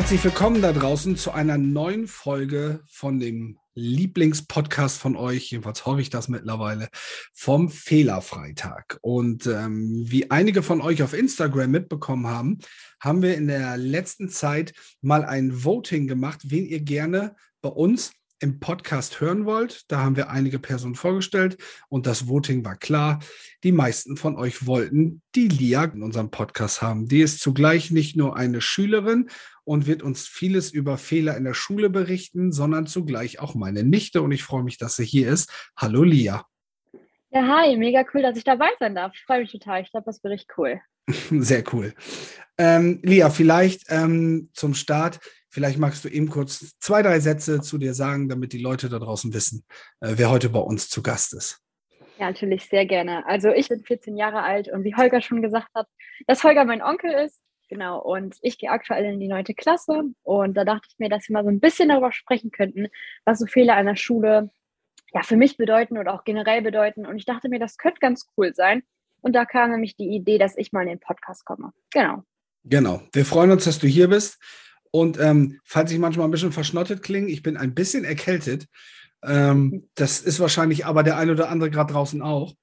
Herzlich willkommen da draußen zu einer neuen Folge von dem Lieblingspodcast von euch, jedenfalls hoffe ich das mittlerweile, vom Fehlerfreitag. Und ähm, wie einige von euch auf Instagram mitbekommen haben, haben wir in der letzten Zeit mal ein Voting gemacht, wen ihr gerne bei uns im Podcast hören wollt. Da haben wir einige Personen vorgestellt und das Voting war klar. Die meisten von euch wollten die Lia in unserem Podcast haben. Die ist zugleich nicht nur eine Schülerin und wird uns vieles über Fehler in der Schule berichten, sondern zugleich auch meine Nichte und ich freue mich, dass sie hier ist. Hallo Lia. Ja, hi, mega cool, dass ich dabei sein darf. Ich freue mich total. Ich glaube, das wird echt cool. Sehr cool. Ähm, Lia, vielleicht ähm, zum Start Vielleicht magst du eben kurz zwei, drei Sätze zu dir sagen, damit die Leute da draußen wissen, äh, wer heute bei uns zu Gast ist. Ja, natürlich sehr gerne. Also ich bin 14 Jahre alt und wie Holger schon gesagt hat, dass Holger mein Onkel ist. Genau, und ich gehe aktuell in die neunte Klasse und da dachte ich mir, dass wir mal so ein bisschen darüber sprechen könnten, was so Fehler an der Schule ja für mich bedeuten oder auch generell bedeuten. Und ich dachte mir, das könnte ganz cool sein. Und da kam nämlich die Idee, dass ich mal in den Podcast komme. Genau. Genau. Wir freuen uns, dass du hier bist. Und ähm, falls ich manchmal ein bisschen verschnottet klinge, ich bin ein bisschen erkältet. Ähm, das ist wahrscheinlich aber der eine oder andere gerade draußen auch.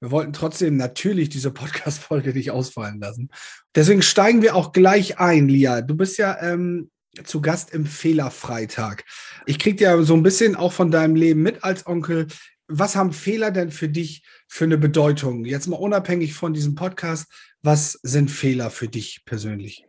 Wir wollten trotzdem natürlich diese Podcast-Folge nicht ausfallen lassen. Deswegen steigen wir auch gleich ein, Lia. Du bist ja ähm, zu Gast im Fehlerfreitag. Ich kriege ja so ein bisschen auch von deinem Leben mit als Onkel. Was haben Fehler denn für dich für eine Bedeutung? Jetzt mal unabhängig von diesem Podcast, was sind Fehler für dich persönlich?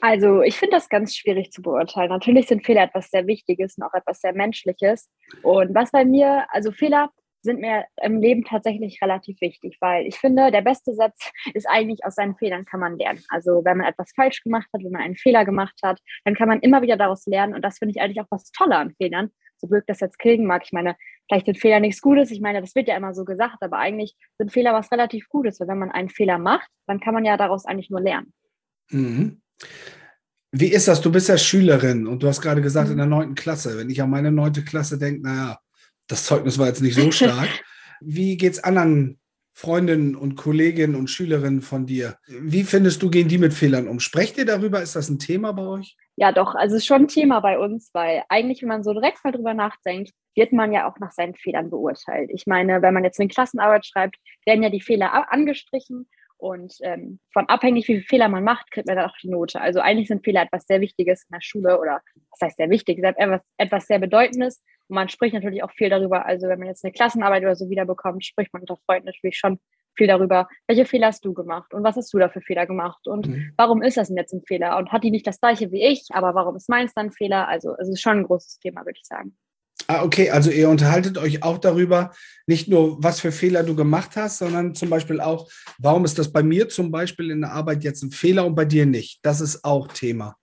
Also ich finde das ganz schwierig zu beurteilen. Natürlich sind Fehler etwas sehr Wichtiges und auch etwas sehr Menschliches. Und was bei mir, also Fehler sind mir im Leben tatsächlich relativ wichtig, weil ich finde, der beste Satz ist eigentlich, aus seinen Fehlern kann man lernen. Also wenn man etwas falsch gemacht hat, wenn man einen Fehler gemacht hat, dann kann man immer wieder daraus lernen. Und das finde ich eigentlich auch was Tolle an Fehlern. So blöd das jetzt klingen mag. Ich meine, vielleicht sind Fehler nichts Gutes. Ich meine, das wird ja immer so gesagt, aber eigentlich sind Fehler was relativ Gutes. Weil wenn man einen Fehler macht, dann kann man ja daraus eigentlich nur lernen. Mhm. Wie ist das? Du bist ja Schülerin und du hast gerade gesagt, in mhm. der neunten Klasse. Wenn ich an meine neunte Klasse denke, naja, das Zeugnis war jetzt nicht so stark. Wie geht es anderen Freundinnen und Kolleginnen und Schülerinnen von dir? Wie findest du, gehen die mit Fehlern um? Sprecht ihr darüber? Ist das ein Thema bei euch? Ja, doch. Also es ist schon ein Thema bei uns, weil eigentlich, wenn man so direkt mal drüber nachdenkt, wird man ja auch nach seinen Fehlern beurteilt. Ich meine, wenn man jetzt eine Klassenarbeit schreibt, werden ja die Fehler angestrichen und ähm, von abhängig, wie viele Fehler man macht, kriegt man dann auch die Note. Also eigentlich sind Fehler etwas sehr Wichtiges in der Schule oder was heißt sehr wichtig, etwas, etwas sehr Bedeutendes. Und man spricht natürlich auch viel darüber. Also wenn man jetzt eine Klassenarbeit oder so wiederbekommt, spricht man unter Freunden natürlich schon viel darüber, welche Fehler hast du gemacht und was hast du da für Fehler gemacht und mhm. warum ist das denn jetzt ein Fehler und hat die nicht das gleiche wie ich, aber warum ist meins dann ein Fehler? Also es ist schon ein großes Thema, würde ich sagen. Ah, okay, also ihr unterhaltet euch auch darüber, nicht nur, was für Fehler du gemacht hast, sondern zum Beispiel auch, warum ist das bei mir zum Beispiel in der Arbeit jetzt ein Fehler und bei dir nicht? Das ist auch Thema.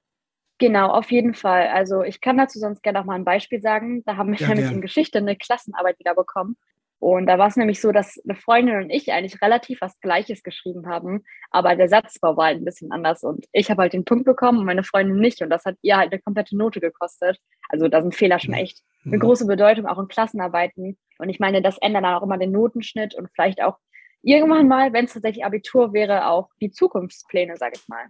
Genau, auf jeden Fall. Also ich kann dazu sonst gerne auch mal ein Beispiel sagen. Da haben wir ja, nämlich in Geschichte eine Klassenarbeit wieder bekommen. Und da war es nämlich so, dass eine Freundin und ich eigentlich relativ was Gleiches geschrieben haben, aber der Satzbau war halt ein bisschen anders und ich habe halt den Punkt bekommen und meine Freundin nicht und das hat ihr halt eine komplette Note gekostet. Also da sind Fehler schon echt eine große Bedeutung, auch in Klassenarbeiten. Und ich meine, das ändert dann auch immer den Notenschnitt und vielleicht auch irgendwann mal, wenn es tatsächlich Abitur wäre, auch die Zukunftspläne, sage ich mal.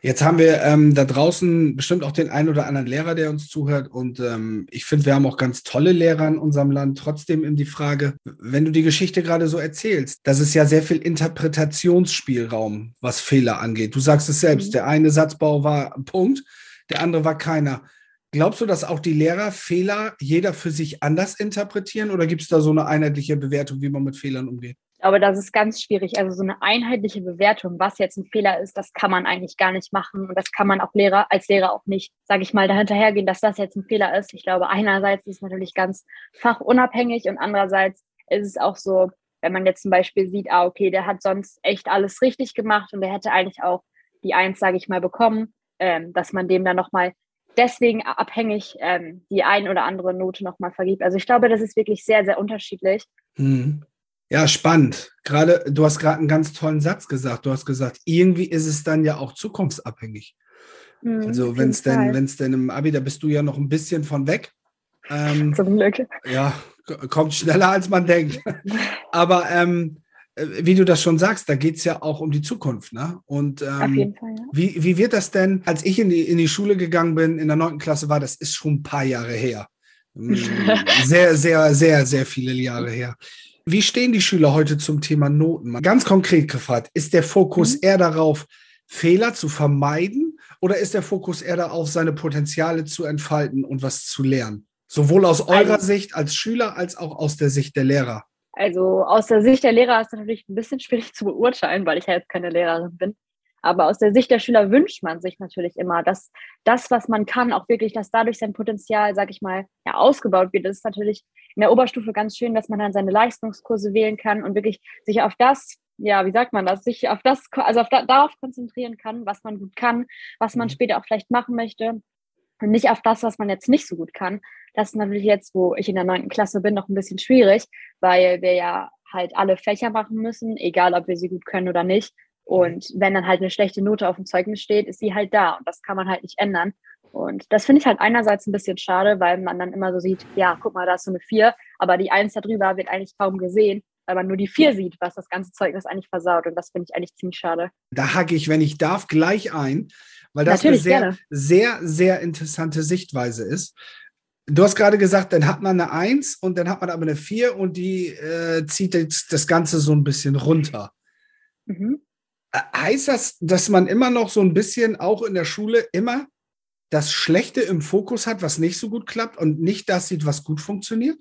Jetzt haben wir ähm, da draußen bestimmt auch den einen oder anderen Lehrer, der uns zuhört. Und ähm, ich finde, wir haben auch ganz tolle Lehrer in unserem Land. Trotzdem in die Frage, wenn du die Geschichte gerade so erzählst, das ist ja sehr viel Interpretationsspielraum, was Fehler angeht. Du sagst es selbst, mhm. der eine Satzbau war ein Punkt, der andere war keiner. Glaubst du, dass auch die Lehrer Fehler jeder für sich anders interpretieren oder gibt es da so eine einheitliche Bewertung, wie man mit Fehlern umgeht? glaube, das ist ganz schwierig. Also so eine einheitliche Bewertung, was jetzt ein Fehler ist, das kann man eigentlich gar nicht machen. Und das kann man auch Lehrer, als Lehrer auch nicht, sage ich mal, dahinterhergehen, dass das jetzt ein Fehler ist. Ich glaube, einerseits ist es natürlich ganz fachunabhängig und andererseits ist es auch so, wenn man jetzt zum Beispiel sieht, ah, okay, der hat sonst echt alles richtig gemacht und der hätte eigentlich auch die Eins, sage ich mal, bekommen, ähm, dass man dem dann nochmal deswegen abhängig ähm, die ein oder andere Note nochmal vergibt. Also ich glaube, das ist wirklich sehr, sehr unterschiedlich. Mhm. Ja, spannend. Gerade, du hast gerade einen ganz tollen Satz gesagt. Du hast gesagt, irgendwie ist es dann ja auch zukunftsabhängig. Mhm, also wenn es denn, wenn es denn im Abi, da bist du ja noch ein bisschen von weg. Ähm, Zum Glück. Ja, kommt schneller als man denkt. Aber ähm, äh, wie du das schon sagst, da geht es ja auch um die Zukunft. Ne? Und ähm, Auf jeden Fall, ja. wie, wie wird das denn, als ich in die, in die Schule gegangen bin, in der neunten Klasse war, das ist schon ein paar Jahre her. Mm, sehr, sehr, sehr, sehr viele Jahre her. Wie stehen die Schüler heute zum Thema Noten? Ganz konkret gefragt, ist der Fokus mhm. eher darauf, Fehler zu vermeiden oder ist der Fokus eher darauf, seine Potenziale zu entfalten und was zu lernen? Sowohl aus eurer also, Sicht als Schüler als auch aus der Sicht der Lehrer. Also aus der Sicht der Lehrer ist es natürlich ein bisschen schwierig zu beurteilen, weil ich ja jetzt keine Lehrerin bin. Aber aus der Sicht der Schüler wünscht man sich natürlich immer, dass das, was man kann, auch wirklich, dass dadurch sein Potenzial, sag ich mal, ja, ausgebaut wird. Das ist natürlich in der Oberstufe ganz schön, dass man dann seine Leistungskurse wählen kann und wirklich sich auf das, ja, wie sagt man das, sich auf das, also auf da, darauf konzentrieren kann, was man gut kann, was man mhm. später auch vielleicht machen möchte und nicht auf das, was man jetzt nicht so gut kann. Das ist natürlich jetzt, wo ich in der neunten Klasse bin, noch ein bisschen schwierig, weil wir ja halt alle Fächer machen müssen, egal ob wir sie gut können oder nicht. Und wenn dann halt eine schlechte Note auf dem Zeugnis steht, ist sie halt da und das kann man halt nicht ändern. Und das finde ich halt einerseits ein bisschen schade, weil man dann immer so sieht, ja, guck mal, da ist so eine vier, aber die Eins darüber wird eigentlich kaum gesehen, weil man nur die vier sieht, was das ganze Zeugnis eigentlich versaut. Und das finde ich eigentlich ziemlich schade. Da hacke ich, wenn ich darf, gleich ein, weil das Natürlich, eine sehr, sehr, sehr interessante Sichtweise ist. Du hast gerade gesagt, dann hat man eine Eins und dann hat man aber eine Vier und die äh, zieht jetzt das Ganze so ein bisschen runter. Mhm. Äh, heißt das, dass man immer noch so ein bisschen auch in der Schule immer das Schlechte im Fokus hat, was nicht so gut klappt und nicht das sieht, was gut funktioniert?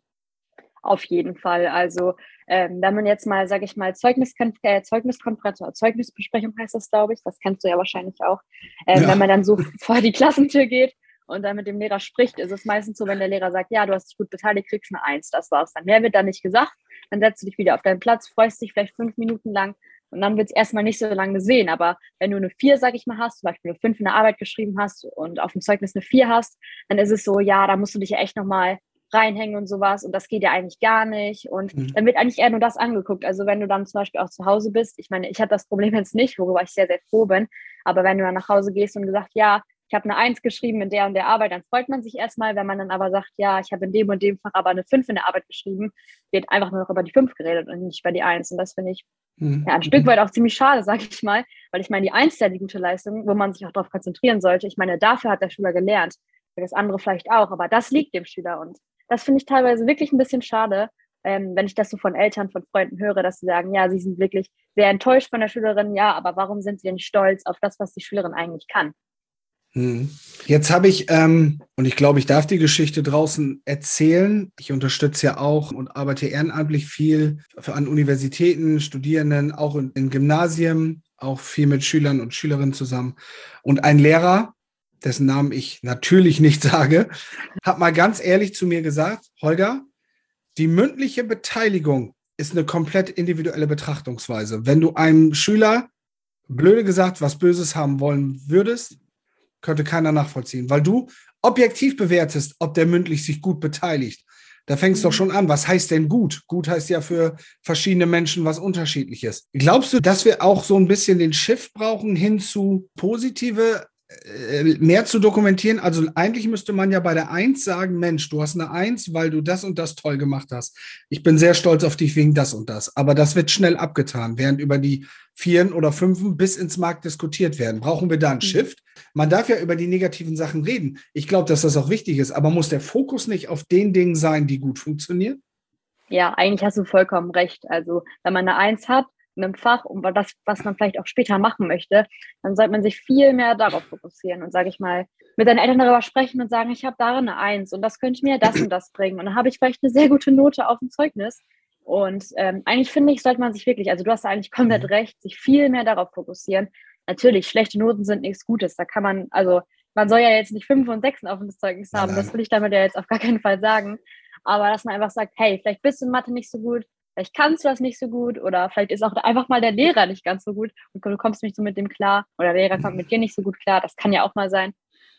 Auf jeden Fall. Also ähm, wenn man jetzt mal, sage ich mal, Zeugniskon äh, Zeugniskonferenz oder Zeugnisbesprechung heißt das, glaube ich, das kennst du ja wahrscheinlich auch, ähm, ja. wenn man dann so vor die Klassentür geht und dann mit dem Lehrer spricht, ist es meistens so, wenn der Lehrer sagt, ja, du hast dich gut beteiligt, kriegst eine Eins, das war's dann. Mehr wird dann nicht gesagt. Dann setzt du dich wieder auf deinen Platz, freust dich vielleicht fünf Minuten lang und dann wird es erstmal nicht so lange gesehen. Aber wenn du eine vier, sag ich mal, hast, zum Beispiel eine fünf in der Arbeit geschrieben hast und auf dem Zeugnis eine vier hast, dann ist es so, ja, da musst du dich ja echt nochmal reinhängen und sowas und das geht ja eigentlich gar nicht und mhm. dann wird eigentlich eher nur das angeguckt. Also wenn du dann zum Beispiel auch zu Hause bist, ich meine, ich habe das Problem jetzt nicht, worüber ich sehr, sehr froh bin, aber wenn du dann nach Hause gehst und gesagt, ja, ich habe eine Eins geschrieben in der und der Arbeit, dann freut man sich erstmal, wenn man dann aber sagt, ja, ich habe in dem und dem Fach aber eine Fünf in der Arbeit geschrieben, wird einfach nur noch über die Fünf geredet und nicht über die Eins und das finde ich mhm. ja, ein Stück weit auch ziemlich schade, sage ich mal, weil ich meine, die Eins ist ja die gute Leistung, wo man sich auch darauf konzentrieren sollte. Ich meine, dafür hat der Schüler gelernt, das andere vielleicht auch, aber das liegt dem Schüler und das finde ich teilweise wirklich ein bisschen schade, ähm, wenn ich das so von Eltern, von Freunden höre, dass sie sagen, ja, sie sind wirklich sehr enttäuscht von der Schülerin, ja, aber warum sind sie denn stolz auf das, was die Schülerin eigentlich kann? Hm. Jetzt habe ich, ähm, und ich glaube, ich darf die Geschichte draußen erzählen. Ich unterstütze ja auch und arbeite ehrenamtlich viel an Universitäten, Studierenden, auch in, in Gymnasien, auch viel mit Schülern und Schülerinnen zusammen. Und ein Lehrer, dessen Namen ich natürlich nicht sage, hat mal ganz ehrlich zu mir gesagt, Holger, die mündliche Beteiligung ist eine komplett individuelle Betrachtungsweise. Wenn du einem Schüler, blöde gesagt, was Böses haben wollen würdest, könnte keiner nachvollziehen, weil du objektiv bewertest, ob der mündlich sich gut beteiligt. Da fängst du doch schon an. Was heißt denn gut? Gut heißt ja für verschiedene Menschen was unterschiedliches. Glaubst du, dass wir auch so ein bisschen den Shift brauchen hin zu positive mehr zu dokumentieren. Also eigentlich müsste man ja bei der Eins sagen, Mensch, du hast eine Eins, weil du das und das toll gemacht hast. Ich bin sehr stolz auf dich wegen das und das. Aber das wird schnell abgetan, während über die Vieren oder Fünfen bis ins Markt diskutiert werden. Brauchen wir da einen mhm. Shift? Man darf ja über die negativen Sachen reden. Ich glaube, dass das auch wichtig ist. Aber muss der Fokus nicht auf den Dingen sein, die gut funktionieren? Ja, eigentlich hast du vollkommen recht. Also wenn man eine Eins hat, einem Fach und das, was man vielleicht auch später machen möchte, dann sollte man sich viel mehr darauf fokussieren und, sage ich mal, mit seinen Eltern darüber sprechen und sagen, ich habe darin eine Eins und das könnte mir das und das bringen. Und dann habe ich vielleicht eine sehr gute Note auf dem Zeugnis. Und ähm, eigentlich finde ich, sollte man sich wirklich, also du hast eigentlich komplett mhm. recht, sich viel mehr darauf fokussieren. Natürlich, schlechte Noten sind nichts Gutes. Da kann man, also man soll ja jetzt nicht fünf und sechs auf dem Zeugnis haben, das will ich damit ja jetzt auf gar keinen Fall sagen. Aber dass man einfach sagt, hey, vielleicht bist du in Mathe nicht so gut, vielleicht kannst du das nicht so gut oder vielleicht ist auch einfach mal der Lehrer nicht ganz so gut und du kommst nicht so mit dem klar oder der Lehrer kommt mit dir nicht so gut klar. Das kann ja auch mal sein.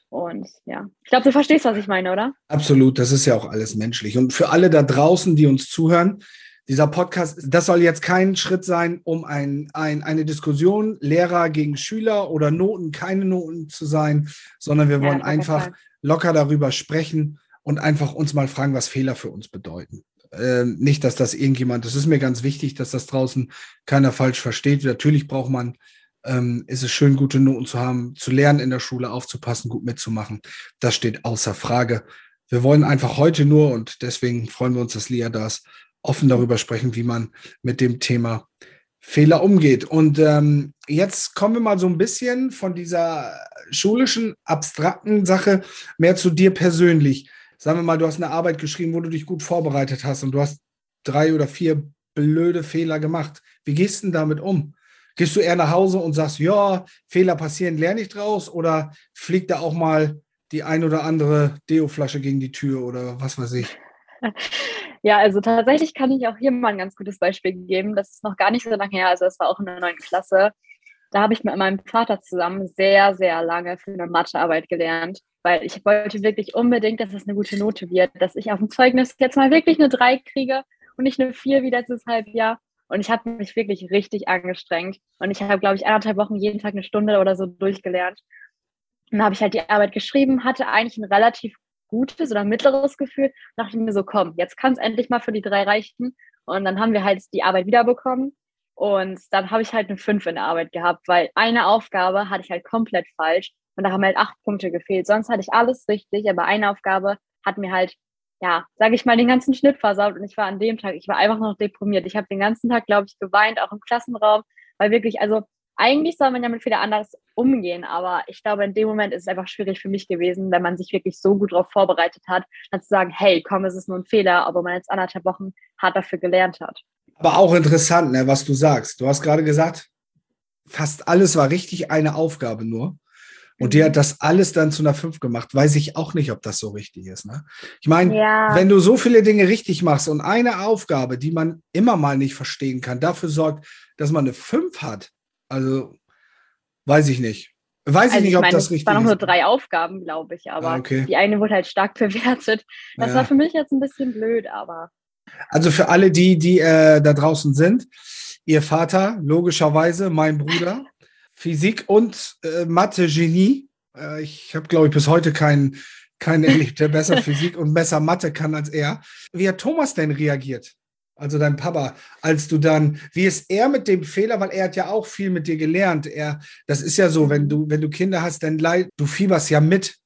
Und ja, ich glaube, du verstehst, was ich meine, oder? Absolut, das ist ja auch alles menschlich. Und für alle da draußen, die uns zuhören, dieser Podcast, das soll jetzt kein Schritt sein, um ein, ein, eine Diskussion Lehrer gegen Schüler oder Noten, keine Noten zu sein, sondern wir wollen ja, einfach locker darüber sprechen und einfach uns mal fragen, was Fehler für uns bedeuten. Äh, nicht, dass das irgendjemand, das ist mir ganz wichtig, dass das draußen keiner falsch versteht. Natürlich braucht man, ähm, ist es schön, gute Noten zu haben, zu lernen in der Schule, aufzupassen, gut mitzumachen. Das steht außer Frage. Wir wollen einfach heute nur, und deswegen freuen wir uns, dass Lia da ist, offen darüber sprechen, wie man mit dem Thema Fehler umgeht. Und ähm, jetzt kommen wir mal so ein bisschen von dieser schulischen, abstrakten Sache mehr zu dir persönlich. Sagen wir mal, du hast eine Arbeit geschrieben, wo du dich gut vorbereitet hast und du hast drei oder vier blöde Fehler gemacht. Wie gehst du denn damit um? Gehst du eher nach Hause und sagst, ja, Fehler passieren, lerne ich draus? Oder fliegt da auch mal die ein oder andere Deo-Flasche gegen die Tür oder was weiß ich? Ja, also tatsächlich kann ich auch hier mal ein ganz gutes Beispiel geben. Das ist noch gar nicht so lange her, also es war auch in der neunten Klasse. Da habe ich mit meinem Vater zusammen sehr, sehr lange für eine Mathearbeit gelernt, weil ich wollte wirklich unbedingt, dass es eine gute Note wird, dass ich auf dem Zeugnis jetzt mal wirklich eine 3 kriege und nicht eine 4 wie letztes Halbjahr. Und ich habe mich wirklich richtig angestrengt. Und ich habe, glaube ich, anderthalb Wochen jeden Tag eine Stunde oder so durchgelernt. Und dann habe ich halt die Arbeit geschrieben, hatte eigentlich ein relativ gutes oder mittleres Gefühl. Da dachte mir so, komm, jetzt kann es endlich mal für die drei reichen. Und dann haben wir halt die Arbeit wiederbekommen. Und dann habe ich halt eine 5 in der Arbeit gehabt, weil eine Aufgabe hatte ich halt komplett falsch. Und da haben halt acht Punkte gefehlt. Sonst hatte ich alles richtig, aber eine Aufgabe hat mir halt, ja, sage ich mal, den ganzen Schnitt versaut. Und ich war an dem Tag, ich war einfach noch deprimiert. Ich habe den ganzen Tag, glaube ich, geweint, auch im Klassenraum, weil wirklich, also eigentlich soll man ja mit Fehler anders umgehen, aber ich glaube, in dem Moment ist es einfach schwierig für mich gewesen, wenn man sich wirklich so gut darauf vorbereitet hat, dann zu sagen, hey, komm, es ist nur ein Fehler, aber man jetzt anderthalb Wochen hart dafür gelernt hat. Aber auch interessant, ne, was du sagst. Du hast gerade gesagt, fast alles war richtig, eine Aufgabe nur. Und die hat das alles dann zu einer 5 gemacht. Weiß ich auch nicht, ob das so richtig ist. Ne? Ich meine, ja. wenn du so viele Dinge richtig machst und eine Aufgabe, die man immer mal nicht verstehen kann, dafür sorgt, dass man eine 5 hat, also weiß ich nicht. Weiß also ich nicht, ich ob meine, das richtig ist. Es waren noch nur drei Aufgaben, glaube ich, aber ah, okay. die eine wurde halt stark bewertet. Das ja. war für mich jetzt ein bisschen blöd, aber. Also für alle die, die äh, da draußen sind, ihr Vater, logischerweise, mein Bruder, Physik und äh, Mathe-Genie. Äh, ich habe, glaube ich, bis heute keinen keinen erlebt, der besser Physik und besser Mathe kann als er. Wie hat Thomas denn reagiert? also dein Papa, als du dann, wie ist er mit dem Fehler, weil er hat ja auch viel mit dir gelernt. Er, das ist ja so, wenn du, wenn du Kinder hast, dann leid, du fieberst ja mit,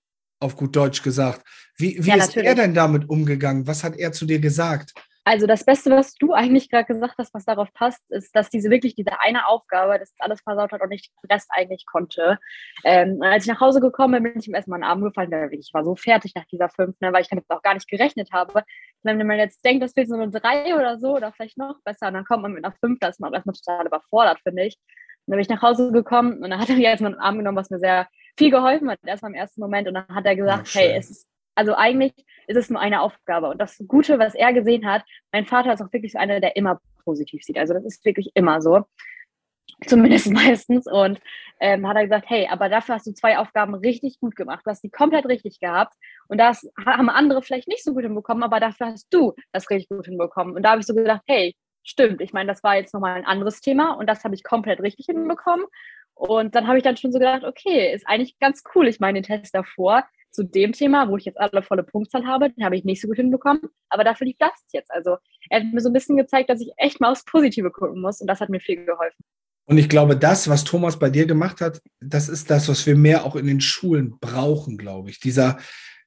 auf gut Deutsch gesagt. Wie, wie ja, ist er denn damit umgegangen? Was hat er zu dir gesagt? Also das Beste, was du eigentlich gerade gesagt hast, was darauf passt, ist, dass diese wirklich diese eine Aufgabe, das alles versaut hat und ich den Rest eigentlich konnte. Ähm, als ich nach Hause gekommen bin, bin ich ihm erstmal in den Arm gefallen, weil ich war so fertig nach dieser fünf, ne, weil ich damit auch gar nicht gerechnet habe. Wenn man jetzt denkt, das wird so eine drei oder so oder vielleicht noch besser, und dann kommt man mit einer fünf, da ist man erstmal total überfordert, finde ich. Und dann bin ich nach Hause gekommen und dann hat er mich erstmal in den Arm genommen, was mir sehr viel geholfen hat, erstmal im ersten Moment. Und dann hat er gesagt, oh, hey, es ist also eigentlich ist es nur eine Aufgabe. Und das Gute, was er gesehen hat, mein Vater ist auch wirklich so einer, der immer positiv sieht. Also das ist wirklich immer so. Zumindest meistens. Und ähm, hat er gesagt, hey, aber dafür hast du zwei Aufgaben richtig gut gemacht. Du hast die komplett richtig gehabt. Und das haben andere vielleicht nicht so gut hinbekommen, aber dafür hast du das richtig gut hinbekommen. Und da habe ich so gedacht, hey, stimmt. Ich meine, das war jetzt nochmal ein anderes Thema und das habe ich komplett richtig hinbekommen. Und dann habe ich dann schon so gedacht, okay, ist eigentlich ganz cool. Ich meine, den Test davor zu dem Thema, wo ich jetzt alle volle Punktzahl habe, den habe ich nicht so gut hinbekommen. Aber dafür liegt das jetzt. Also er hat mir so ein bisschen gezeigt, dass ich echt mal aufs Positive gucken muss und das hat mir viel geholfen. Und ich glaube, das, was Thomas bei dir gemacht hat, das ist das, was wir mehr auch in den Schulen brauchen, glaube ich. Dieser,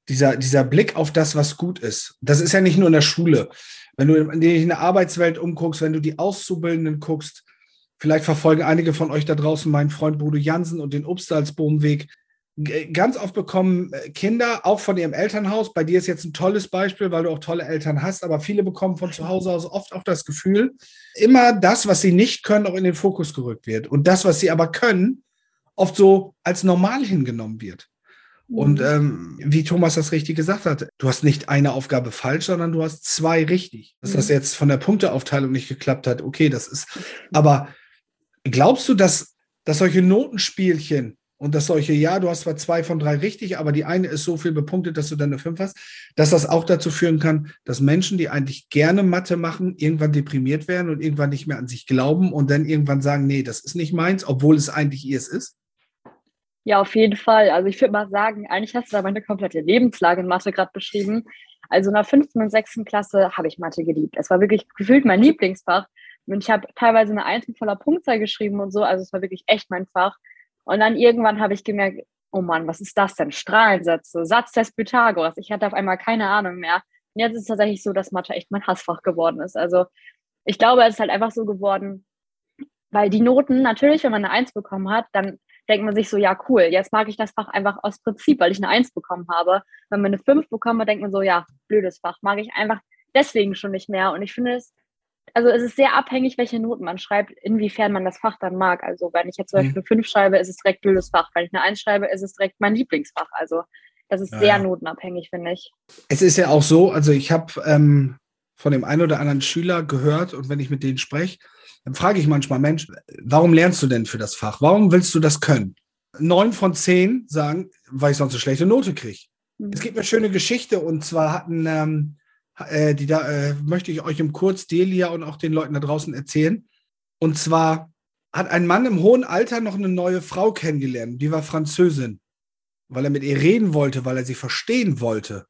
dieser, dieser Blick auf das, was gut ist. Das ist ja nicht nur in der Schule. Wenn du in der Arbeitswelt umguckst, wenn du die Auszubildenden guckst, vielleicht verfolgen einige von euch da draußen meinen Freund Bruder Jansen und den Obstalsbohmweg ganz oft bekommen äh, Kinder auch von ihrem Elternhaus, bei dir ist jetzt ein tolles Beispiel, weil du auch tolle Eltern hast, aber viele bekommen von zu Hause aus oft auch das Gefühl, immer das, was sie nicht können, auch in den Fokus gerückt wird. Und das, was sie aber können, oft so als normal hingenommen wird. Und mhm. ähm, wie Thomas das richtig gesagt hat, du hast nicht eine Aufgabe falsch, sondern du hast zwei richtig. Dass das mhm. jetzt von der Punkteaufteilung nicht geklappt hat, okay, das ist. Aber glaubst du, dass, dass solche Notenspielchen und dass solche, ja, du hast zwar zwei von drei richtig, aber die eine ist so viel bepunktet, dass du dann eine fünf hast, dass das auch dazu führen kann, dass Menschen, die eigentlich gerne Mathe machen, irgendwann deprimiert werden und irgendwann nicht mehr an sich glauben und dann irgendwann sagen, nee, das ist nicht meins, obwohl es eigentlich ihrs ist? Ja, auf jeden Fall. Also ich würde mal sagen, eigentlich hast du da meine komplette Lebenslage in Mathe gerade beschrieben. Also in der fünften und sechsten Klasse habe ich Mathe geliebt. Es war wirklich gefühlt mein Lieblingsfach. Und ich habe teilweise eine mit voller Punktzahl geschrieben und so. Also es war wirklich echt mein Fach. Und dann irgendwann habe ich gemerkt, oh Mann, was ist das denn? Strahlensätze, Satztest Pythagoras. Ich hatte auf einmal keine Ahnung mehr. Und jetzt ist es tatsächlich so, dass Mathe echt mein Hassfach geworden ist. Also ich glaube, es ist halt einfach so geworden, weil die Noten, natürlich, wenn man eine Eins bekommen hat, dann denkt man sich so, ja, cool, jetzt mag ich das Fach einfach aus Prinzip, weil ich eine Eins bekommen habe. Wenn man eine Fünf bekommt, denkt man so, ja, blödes Fach, mag ich einfach deswegen schon nicht mehr. Und ich finde es, also es ist sehr abhängig, welche Noten man schreibt, inwiefern man das Fach dann mag. Also wenn ich jetzt zum mhm. Beispiel eine Fünf schreibe, ist es direkt blödes Fach. Wenn ich eine Eins schreibe, ist es direkt mein Lieblingsfach. Also das ist ja, sehr notenabhängig, finde ich. Es ist ja auch so, also ich habe ähm, von dem einen oder anderen Schüler gehört und wenn ich mit denen spreche, dann frage ich manchmal, Mensch, warum lernst du denn für das Fach? Warum willst du das können? Neun von zehn sagen, weil ich sonst eine schlechte Note kriege. Mhm. Es gibt eine schöne Geschichte und zwar hatten, ähm, äh, die da äh, möchte ich euch im Kurz Delia und auch den Leuten da draußen erzählen. Und zwar hat ein Mann im hohen Alter noch eine neue Frau kennengelernt, die war Französin, weil er mit ihr reden wollte, weil er sie verstehen wollte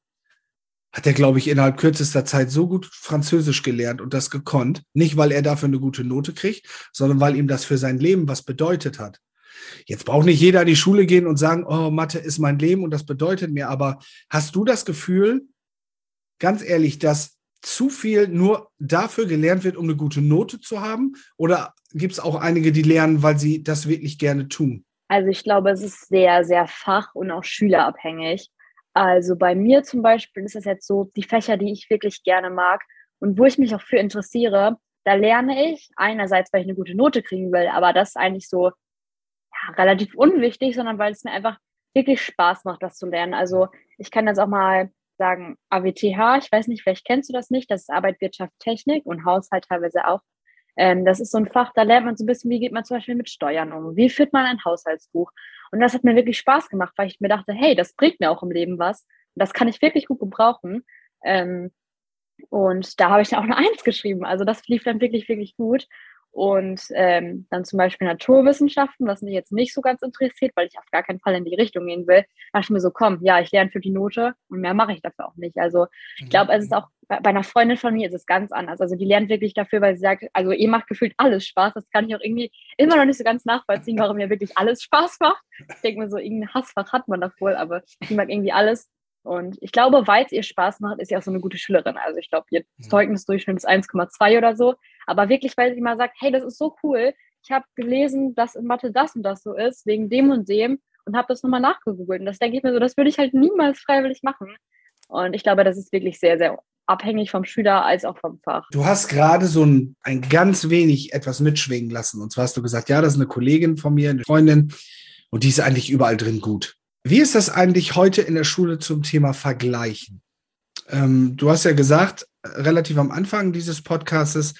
hat er, glaube ich, innerhalb kürzester Zeit so gut Französisch gelernt und das gekonnt. Nicht, weil er dafür eine gute Note kriegt, sondern weil ihm das für sein Leben was bedeutet hat. Jetzt braucht nicht jeder in die Schule gehen und sagen, oh, Mathe ist mein Leben und das bedeutet mir. Aber hast du das Gefühl, ganz ehrlich, dass zu viel nur dafür gelernt wird, um eine gute Note zu haben? Oder gibt es auch einige, die lernen, weil sie das wirklich gerne tun? Also ich glaube, es ist sehr, sehr fach- und auch schülerabhängig. Also bei mir zum Beispiel ist es jetzt so, die Fächer, die ich wirklich gerne mag und wo ich mich auch für interessiere, da lerne ich einerseits, weil ich eine gute Note kriegen will, aber das ist eigentlich so ja, relativ unwichtig, sondern weil es mir einfach wirklich Spaß macht, das zu lernen. Also ich kann jetzt auch mal sagen, AWTH, ich weiß nicht, vielleicht kennst du das nicht, das ist Arbeit, Wirtschaft, Technik und Haushalt teilweise auch. Ähm, das ist so ein Fach, da lernt man so ein bisschen, wie geht man zum Beispiel mit Steuern um, wie führt man ein Haushaltsbuch. Und das hat mir wirklich Spaß gemacht, weil ich mir dachte, hey, das bringt mir auch im Leben was. Das kann ich wirklich gut gebrauchen. Ähm, und da habe ich dann auch eine Eins geschrieben. Also das lief dann wirklich, wirklich gut. Und ähm, dann zum Beispiel Naturwissenschaften, was mich jetzt nicht so ganz interessiert, weil ich auf gar keinen Fall in die Richtung gehen will, dachte ich mir so, komm, ja, ich lerne für die Note und mehr mache ich dafür auch nicht. Also ich mhm. glaube, es ist auch bei, einer Freundin von mir ist es ganz anders. Also die lernt wirklich dafür, weil sie sagt, also ihr macht gefühlt alles Spaß. Das kann ich auch irgendwie immer noch nicht so ganz nachvollziehen, warum mir wirklich alles Spaß macht. Ich denke mir so, irgendein Hassfach hat man doch wohl, aber die mag irgendwie alles. Und ich glaube, weil es ihr Spaß macht, ist sie auch so eine gute Schülerin. Also ich glaube, ihr. Zeugnisdurchschnitt ist 1,2 oder so. Aber wirklich, weil sie mal sagt, hey, das ist so cool. Ich habe gelesen, dass in Mathe das und das so ist, wegen dem und dem und habe das nochmal nachgegoogelt. Und das denke ich mir so, das würde ich halt niemals freiwillig machen. Und ich glaube, das ist wirklich sehr, sehr abhängig vom Schüler als auch vom Fach. Du hast gerade so ein, ein ganz wenig etwas mitschwingen lassen. Und zwar hast du gesagt, ja, das ist eine Kollegin von mir, eine Freundin, und die ist eigentlich überall drin gut. Wie ist das eigentlich heute in der Schule zum Thema Vergleichen? Ähm, du hast ja gesagt, relativ am Anfang dieses Podcastes,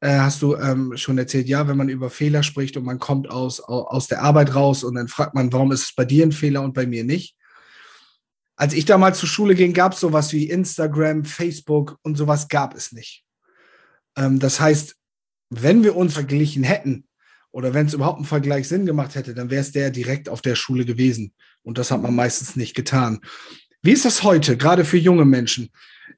äh, hast du ähm, schon erzählt, ja, wenn man über Fehler spricht und man kommt aus, aus der Arbeit raus und dann fragt man, warum ist es bei dir ein Fehler und bei mir nicht? Als ich damals zur Schule ging, gab es sowas wie Instagram, Facebook und sowas gab es nicht. Ähm, das heißt, wenn wir uns verglichen hätten oder wenn es überhaupt ein Vergleich Sinn gemacht hätte, dann wäre es der direkt auf der Schule gewesen. Und das hat man meistens nicht getan. Wie ist das heute, gerade für junge Menschen?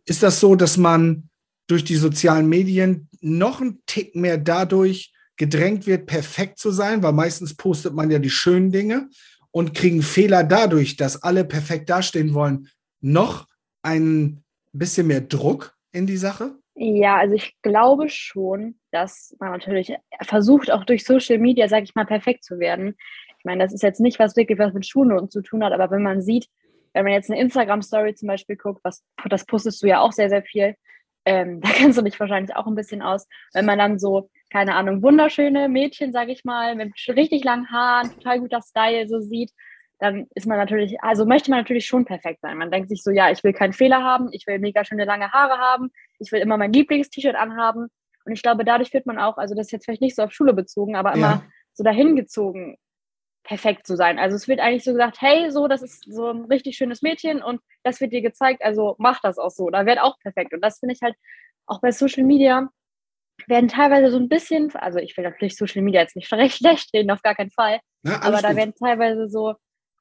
Ist das so, dass man durch die sozialen Medien noch einen Tick mehr dadurch gedrängt wird, perfekt zu sein, weil meistens postet man ja die schönen Dinge und kriegen Fehler dadurch, dass alle perfekt dastehen wollen, noch ein bisschen mehr Druck in die Sache? Ja, also ich glaube schon, dass man natürlich versucht, auch durch Social Media, sage ich mal, perfekt zu werden. Ich meine, das ist jetzt nicht was wirklich was mit Schulnoten zu tun hat, aber wenn man sieht, wenn man jetzt eine Instagram-Story zum Beispiel guckt, was, das postest du ja auch sehr, sehr viel, ähm, da kennst du dich wahrscheinlich auch ein bisschen aus, wenn man dann so, keine Ahnung, wunderschöne Mädchen, sage ich mal, mit richtig langen Haaren, total guter Style so sieht, dann ist man natürlich, also möchte man natürlich schon perfekt sein. Man denkt sich so, ja, ich will keinen Fehler haben, ich will mega schöne lange Haare haben, ich will immer mein Lieblings-T-Shirt anhaben. Und ich glaube, dadurch wird man auch, also das ist jetzt vielleicht nicht so auf Schule bezogen, aber immer ja. so dahin gezogen, perfekt zu sein. Also es wird eigentlich so gesagt, hey, so, das ist so ein richtig schönes Mädchen und das wird dir gezeigt, also mach das auch so, da wird auch perfekt. Und das finde ich halt auch bei Social Media werden teilweise so ein bisschen, also ich will natürlich Social Media jetzt nicht recht schlecht reden, auf gar keinen Fall, ja, aber da gut. werden teilweise so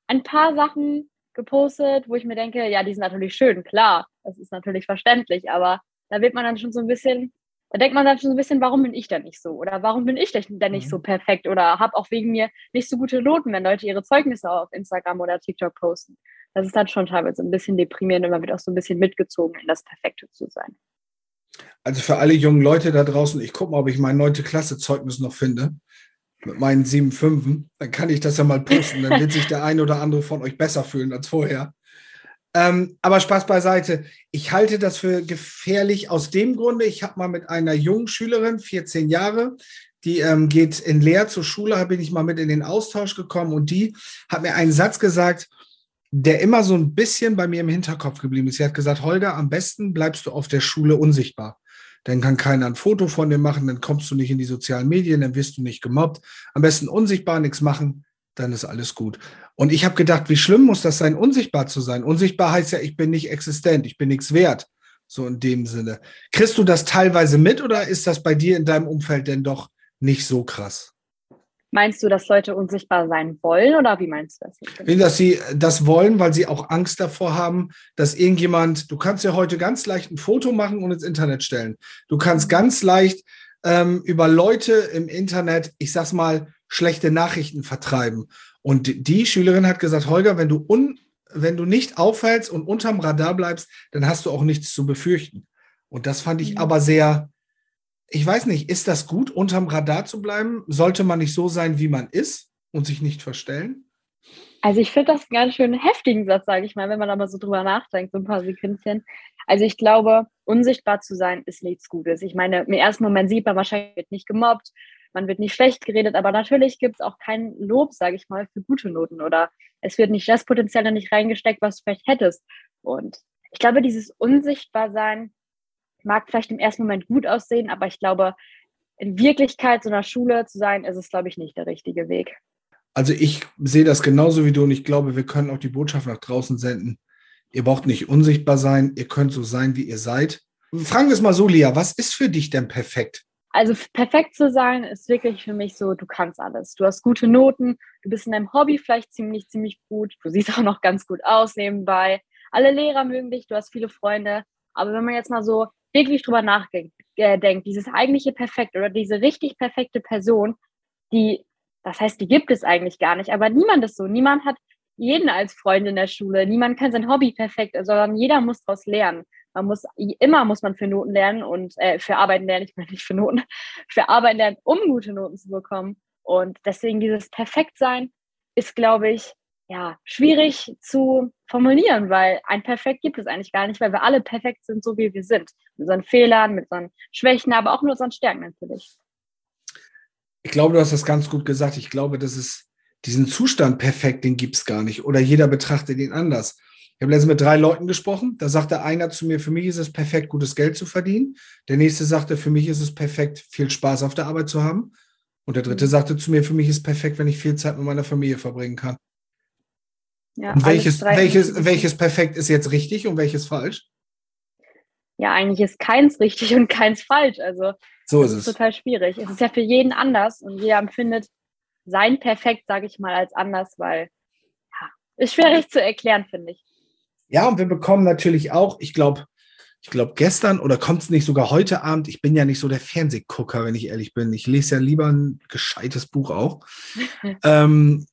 ein paar Sachen gepostet, wo ich mir denke, ja, die sind natürlich schön, klar. Das ist natürlich verständlich, aber da wird man dann schon so ein bisschen, da denkt man dann schon so ein bisschen, warum bin ich denn nicht so? Oder warum bin ich denn nicht so mhm. perfekt? Oder habe auch wegen mir nicht so gute Noten, wenn Leute ihre Zeugnisse auf Instagram oder TikTok posten. Das ist dann schon teilweise ein bisschen deprimierend und man wird auch so ein bisschen mitgezogen, in das Perfekte zu sein. Also für alle jungen Leute da draußen, ich gucke mal, ob ich mein 9. Klasse Zeugnis noch finde mit meinen 7,5. Dann kann ich das ja mal posten. Dann wird sich der eine oder andere von euch besser fühlen als vorher. Ähm, aber Spaß beiseite. Ich halte das für gefährlich aus dem Grunde, ich habe mal mit einer jungen Schülerin, 14 Jahre, die ähm, geht in Lehr zur Schule, bin ich mal mit in den Austausch gekommen und die hat mir einen Satz gesagt, der immer so ein bisschen bei mir im Hinterkopf geblieben ist. Sie hat gesagt, Holger, am besten bleibst du auf der Schule unsichtbar. Dann kann keiner ein Foto von dir machen, dann kommst du nicht in die sozialen Medien, dann wirst du nicht gemobbt. Am besten unsichtbar, nichts machen, dann ist alles gut. Und ich habe gedacht, wie schlimm muss das sein, unsichtbar zu sein? Unsichtbar heißt ja, ich bin nicht existent, ich bin nichts wert. So in dem Sinne. Kriegst du das teilweise mit oder ist das bei dir in deinem Umfeld denn doch nicht so krass? Meinst du, dass Leute unsichtbar sein wollen oder wie meinst du das? Dass sie das wollen, weil sie auch Angst davor haben, dass irgendjemand, du kannst ja heute ganz leicht ein Foto machen und ins Internet stellen. Du kannst ganz leicht ähm, über Leute im Internet, ich sag's mal, schlechte Nachrichten vertreiben. Und die Schülerin hat gesagt, Holger, wenn du, un, wenn du nicht auffällst und unterm Radar bleibst, dann hast du auch nichts zu befürchten. Und das fand ich mhm. aber sehr, ich weiß nicht, ist das gut, unterm Radar zu bleiben? Sollte man nicht so sein, wie man ist und sich nicht verstellen? Also ich finde das einen ganz schön heftigen Satz, sage ich mal, wenn man mal so drüber nachdenkt, so ein paar Sekündchen. Also ich glaube, unsichtbar zu sein ist nichts Gutes. Ich meine, im ersten Moment sieht man wahrscheinlich nicht gemobbt, man wird nicht schlecht geredet, aber natürlich gibt es auch kein Lob, sage ich mal, für gute Noten oder es wird nicht das Potenzial nicht reingesteckt, was du vielleicht hättest. Und ich glaube, dieses Unsichtbarsein mag vielleicht im ersten Moment gut aussehen, aber ich glaube, in Wirklichkeit so einer Schule zu sein, ist es, glaube ich, nicht der richtige Weg. Also ich sehe das genauso wie du und ich glaube, wir können auch die Botschaft nach draußen senden. Ihr braucht nicht unsichtbar sein, ihr könnt so sein, wie ihr seid. Fragen wir es mal so, Lia, was ist für dich denn perfekt? Also perfekt zu sein ist wirklich für mich so, du kannst alles. Du hast gute Noten, du bist in deinem Hobby vielleicht ziemlich, ziemlich gut, du siehst auch noch ganz gut aus nebenbei. Alle Lehrer mögen dich, du hast viele Freunde. Aber wenn man jetzt mal so wirklich drüber nachdenkt, äh, dieses eigentliche Perfekt oder diese richtig perfekte Person, die, das heißt, die gibt es eigentlich gar nicht, aber niemand ist so. Niemand hat jeden als Freund in der Schule. Niemand kann sein Hobby perfekt, sondern jeder muss daraus lernen. Man muss immer muss man für Noten lernen und äh, für Arbeiten lernen, ich meine nicht für Noten, für Arbeiten lernen, um gute Noten zu bekommen. Und deswegen dieses Perfektsein ist, glaube ich, ja, schwierig zu formulieren, weil ein Perfekt gibt es eigentlich gar nicht, weil wir alle perfekt sind, so wie wir sind. Mit unseren Fehlern, mit unseren Schwächen, aber auch mit unseren Stärken natürlich. Ich glaube, du hast das ganz gut gesagt. Ich glaube, dass es diesen Zustand perfekt, den gibt es gar nicht. Oder jeder betrachtet ihn anders. Ich habe letztens mit drei Leuten gesprochen. Da sagte einer zu mir, für mich ist es perfekt, gutes Geld zu verdienen. Der nächste sagte, für mich ist es perfekt, viel Spaß auf der Arbeit zu haben. Und der dritte mhm. sagte zu mir, für mich ist es perfekt, wenn ich viel Zeit mit meiner Familie verbringen kann. Ja, und welches, welches, welches perfekt ist jetzt richtig und welches falsch? Ja, eigentlich ist keins richtig und keins falsch. Also so ist es. ist total schwierig. Es ist ja für jeden anders und jeder empfindet sein Perfekt, sage ich mal, als anders, weil ja, ist schwierig zu erklären, finde ich. Ja, und wir bekommen natürlich auch, ich glaube, ich glaube gestern oder kommt es nicht sogar heute Abend, ich bin ja nicht so der Fernsehgucker, wenn ich ehrlich bin. Ich lese ja lieber ein gescheites Buch auch. ähm,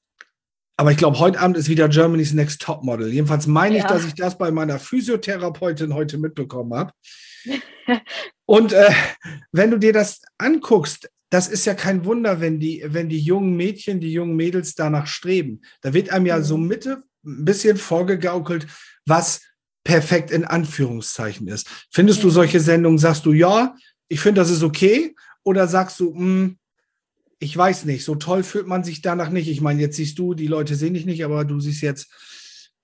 aber ich glaube, heute Abend ist wieder Germany's Next Top Model. Jedenfalls meine ja. ich, dass ich das bei meiner Physiotherapeutin heute mitbekommen habe. Und äh, wenn du dir das anguckst, das ist ja kein Wunder, wenn die, wenn die jungen Mädchen, die jungen Mädels danach streben. Da wird einem ja so mhm. Mitte ein bisschen vorgegaukelt, was perfekt in Anführungszeichen ist. Findest du solche Sendungen, sagst du, ja, ich finde, das ist okay? Oder sagst du, mh, hm, ich weiß nicht, so toll fühlt man sich danach nicht. Ich meine, jetzt siehst du, die Leute sehen dich nicht, aber du siehst jetzt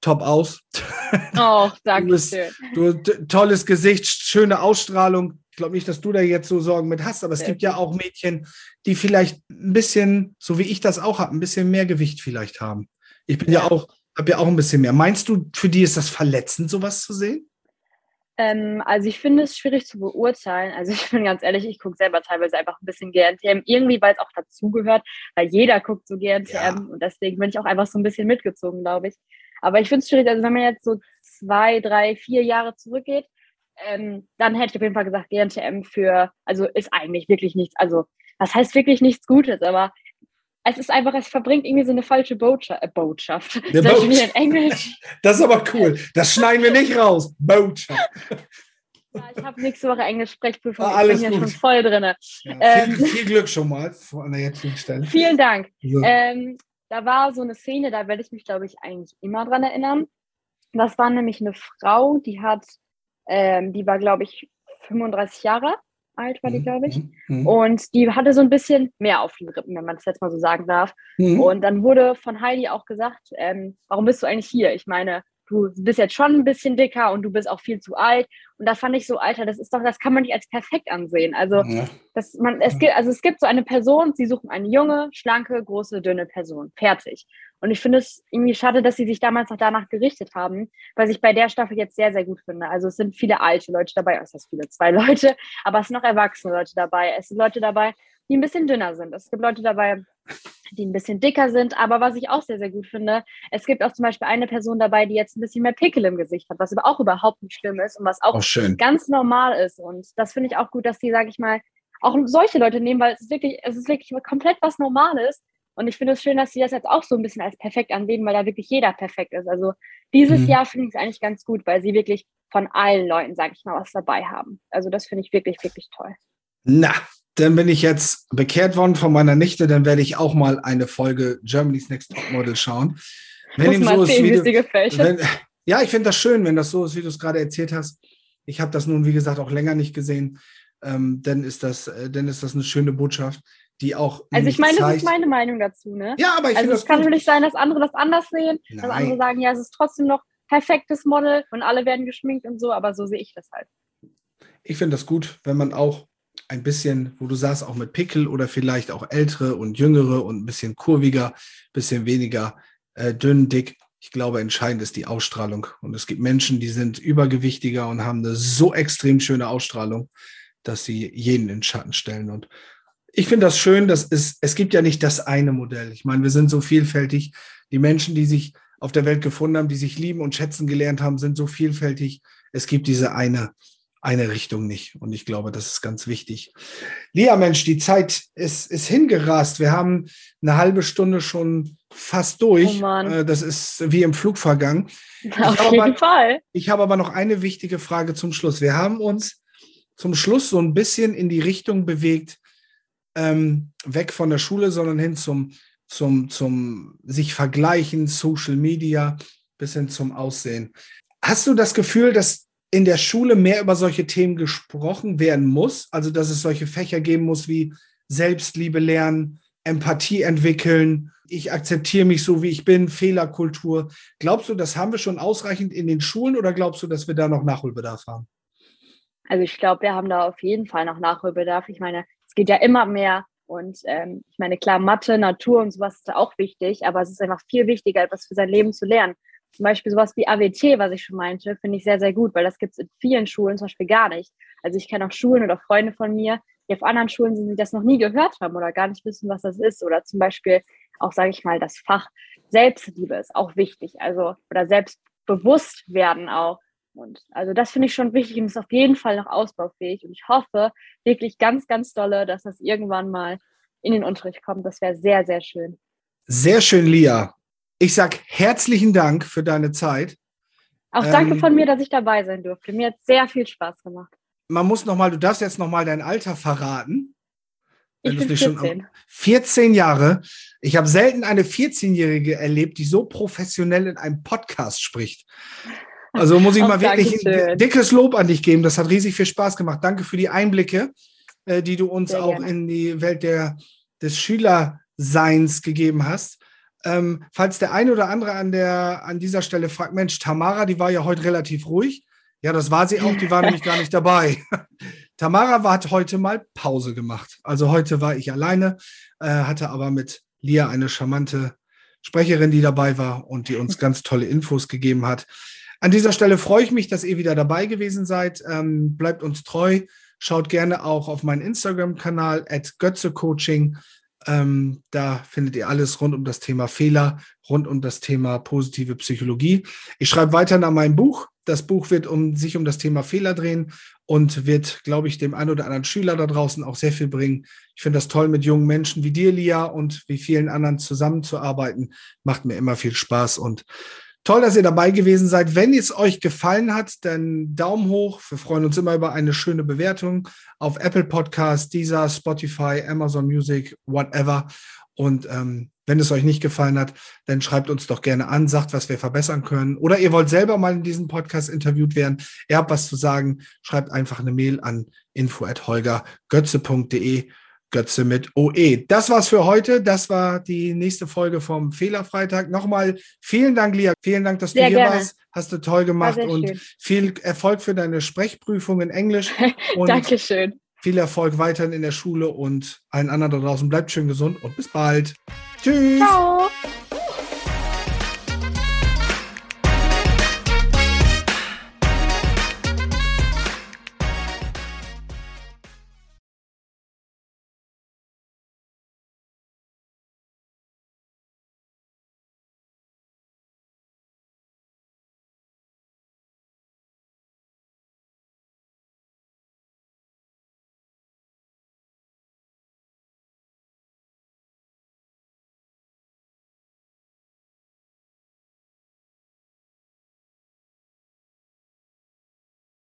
top aus. Oh, danke schön. Du, tolles Gesicht, schöne Ausstrahlung. Ich glaube nicht, dass du da jetzt so Sorgen mit hast, aber es gibt ja auch Mädchen, die vielleicht ein bisschen, so wie ich das auch habe, ein bisschen mehr Gewicht vielleicht haben. Ich bin ja, ja auch, habe ja auch ein bisschen mehr. Meinst du, für die ist das verletzend, sowas zu sehen? Ähm, also ich finde es schwierig zu beurteilen. Also ich bin ganz ehrlich, ich gucke selber teilweise einfach ein bisschen GNTM. Irgendwie, weil es auch dazugehört, weil jeder guckt so GNTM ja. und deswegen bin ich auch einfach so ein bisschen mitgezogen, glaube ich. Aber ich finde es schwierig, also wenn man jetzt so zwei, drei, vier Jahre zurückgeht, ähm, dann hätte ich auf jeden Fall gesagt, GNTM für, also ist eigentlich wirklich nichts, also das heißt wirklich nichts Gutes, aber es ist einfach, es verbringt irgendwie so eine falsche Botschaft. Äh, Botschaft. Das, Botschaft. in Englisch. das ist aber cool. Das schneiden wir nicht raus. Botschaft. Ja, ich habe nächste Woche Englisch Sprechprüfung. Ah, alles ich bin gut. hier schon voll drin. Ja, ähm, viel, viel, Glück schon mal an der jetzigen Stelle. Vielen Dank. So. Ähm, da war so eine Szene, da werde ich mich, glaube ich, eigentlich immer dran erinnern. Das war nämlich eine Frau, die hat, ähm, die war, glaube ich, 35 Jahre alt war die, mhm, glaube ich. Mhm, mhm. Und die hatte so ein bisschen mehr auf den Rippen, wenn man das jetzt mal so sagen darf. Mhm. Und dann wurde von Heidi auch gesagt, ähm, warum bist du eigentlich hier? Ich meine, du bist jetzt schon ein bisschen dicker und du bist auch viel zu alt. Und da fand ich so, Alter, das ist doch, das kann man nicht als perfekt ansehen. Also, ja. dass man, es gibt, also es gibt so eine Person, sie suchen eine junge, schlanke, große, dünne Person. Fertig. Und ich finde es irgendwie schade, dass sie sich damals noch danach gerichtet haben, was ich bei der Staffel jetzt sehr, sehr gut finde. Also es sind viele alte Leute dabei, es sind viele, zwei Leute, aber es sind noch erwachsene Leute dabei. Es sind Leute dabei, die ein bisschen dünner sind. Es gibt Leute dabei, die ein bisschen dicker sind. Aber was ich auch sehr, sehr gut finde, es gibt auch zum Beispiel eine Person dabei, die jetzt ein bisschen mehr Pickel im Gesicht hat, was aber auch überhaupt nicht schlimm ist und was auch oh, ganz normal ist. Und das finde ich auch gut, dass die, sage ich mal, auch solche Leute nehmen, weil es ist wirklich, es ist wirklich komplett was Normales. Und ich finde es schön, dass sie das jetzt auch so ein bisschen als perfekt ansehen, weil da wirklich jeder perfekt ist. Also dieses mhm. Jahr finde ich es eigentlich ganz gut, weil sie wirklich von allen Leuten, sage ich mal, was dabei haben. Also das finde ich wirklich, wirklich toll. Na, dann bin ich jetzt bekehrt worden von meiner Nichte, dann werde ich auch mal eine Folge Germany's Next Top Model schauen. Wenn ihm so ist, wie du, wenn, ja, ich finde das schön, wenn das so ist, wie du es gerade erzählt hast. Ich habe das nun, wie gesagt, auch länger nicht gesehen. Ähm, dann ist das, äh, dann ist das eine schöne Botschaft die auch. Also ich meine, zeigt, das ist meine Meinung dazu, ne? Ja, aber ich Also es kann natürlich sein, dass andere das anders sehen, Nein. dass andere sagen, ja, es ist trotzdem noch perfektes Model und alle werden geschminkt und so, aber so sehe ich das halt. Ich finde das gut, wenn man auch ein bisschen, wo du sagst, auch mit Pickel oder vielleicht auch ältere und jüngere und ein bisschen kurviger, ein bisschen weniger äh, dünn, dick. Ich glaube, entscheidend ist die Ausstrahlung. Und es gibt Menschen, die sind übergewichtiger und haben eine so extrem schöne Ausstrahlung, dass sie jeden in Schatten stellen. Und ich finde das schön, dass es, es gibt ja nicht das eine Modell. Ich meine, wir sind so vielfältig. Die Menschen, die sich auf der Welt gefunden haben, die sich lieben und schätzen gelernt haben, sind so vielfältig. Es gibt diese eine, eine Richtung nicht. Und ich glaube, das ist ganz wichtig. Lia, Mensch, die Zeit ist, ist hingerast. Wir haben eine halbe Stunde schon fast durch. Oh äh, das ist wie im Flug vergangen. Auf jeden aber, Fall. Ich habe aber noch eine wichtige Frage zum Schluss. Wir haben uns zum Schluss so ein bisschen in die Richtung bewegt, ähm, weg von der Schule, sondern hin zum, zum, zum sich vergleichen, Social Media bis hin zum Aussehen. Hast du das Gefühl, dass in der Schule mehr über solche Themen gesprochen werden muss? Also, dass es solche Fächer geben muss wie Selbstliebe lernen, Empathie entwickeln, ich akzeptiere mich so, wie ich bin, Fehlerkultur. Glaubst du, das haben wir schon ausreichend in den Schulen oder glaubst du, dass wir da noch Nachholbedarf haben? Also ich glaube, wir haben da auf jeden Fall noch Nachholbedarf. Ich meine, es geht ja immer mehr. Und ähm, ich meine, klar, Mathe, Natur und sowas ist auch wichtig, aber es ist einfach viel wichtiger, etwas für sein Leben zu lernen. Zum Beispiel sowas wie AWT, was ich schon meinte, finde ich sehr, sehr gut, weil das gibt es in vielen Schulen zum Beispiel gar nicht. Also ich kenne auch Schulen oder Freunde von mir, die auf anderen Schulen sind, die das noch nie gehört haben oder gar nicht wissen, was das ist. Oder zum Beispiel auch, sage ich mal, das Fach Selbstliebe ist auch wichtig. Also, oder selbstbewusst werden auch. Und also das finde ich schon wichtig und ist auf jeden Fall noch ausbaufähig. Und ich hoffe wirklich ganz, ganz dolle, dass das irgendwann mal in den Unterricht kommt. Das wäre sehr, sehr schön. Sehr schön, Lia. Ich sage herzlichen Dank für deine Zeit. Auch danke ähm, von mir, dass ich dabei sein durfte. Mir hat sehr viel Spaß gemacht. Man muss noch mal, du darfst jetzt noch mal dein Alter verraten. Wenn ich bin 14. 14 Jahre. Ich habe selten eine 14-Jährige erlebt, die so professionell in einem Podcast spricht. Also muss ich mal wirklich ein dickes Lob an dich geben. Das hat riesig viel Spaß gemacht. Danke für die Einblicke, äh, die du uns Sehr auch gerne. in die Welt der, des Schülerseins gegeben hast. Ähm, falls der eine oder andere an, der, an dieser Stelle fragt, Mensch, Tamara, die war ja heute relativ ruhig. Ja, das war sie auch, die war nämlich gar nicht dabei. Tamara hat heute mal Pause gemacht. Also heute war ich alleine, äh, hatte aber mit Lia eine charmante Sprecherin, die dabei war und die uns ganz tolle Infos gegeben hat. An dieser Stelle freue ich mich, dass ihr wieder dabei gewesen seid. Ähm, bleibt uns treu. Schaut gerne auch auf meinen Instagram-Kanal at Götze Coaching. Ähm, da findet ihr alles rund um das Thema Fehler, rund um das Thema positive Psychologie. Ich schreibe weiter an meinem Buch. Das Buch wird um, sich um das Thema Fehler drehen und wird, glaube ich, dem einen oder anderen Schüler da draußen auch sehr viel bringen. Ich finde das toll, mit jungen Menschen wie dir, Lia, und wie vielen anderen zusammenzuarbeiten. Macht mir immer viel Spaß und Toll, dass ihr dabei gewesen seid. Wenn es euch gefallen hat, dann Daumen hoch. Wir freuen uns immer über eine schöne Bewertung auf Apple Podcast, Deezer, Spotify, Amazon Music, whatever. Und ähm, wenn es euch nicht gefallen hat, dann schreibt uns doch gerne an, sagt, was wir verbessern können. Oder ihr wollt selber mal in diesem Podcast interviewt werden. Ihr habt was zu sagen, schreibt einfach eine Mail an info@holgergötze.de. Götze mit OE. Das war's für heute. Das war die nächste Folge vom Fehlerfreitag. Nochmal vielen Dank, Lia. Vielen Dank, dass sehr du hier gerne. warst. Hast du toll gemacht und schön. viel Erfolg für deine Sprechprüfung in Englisch. Und Dankeschön. Viel Erfolg weiterhin in der Schule und allen anderen da draußen. Bleibt schön gesund und bis bald. Tschüss. Ciao.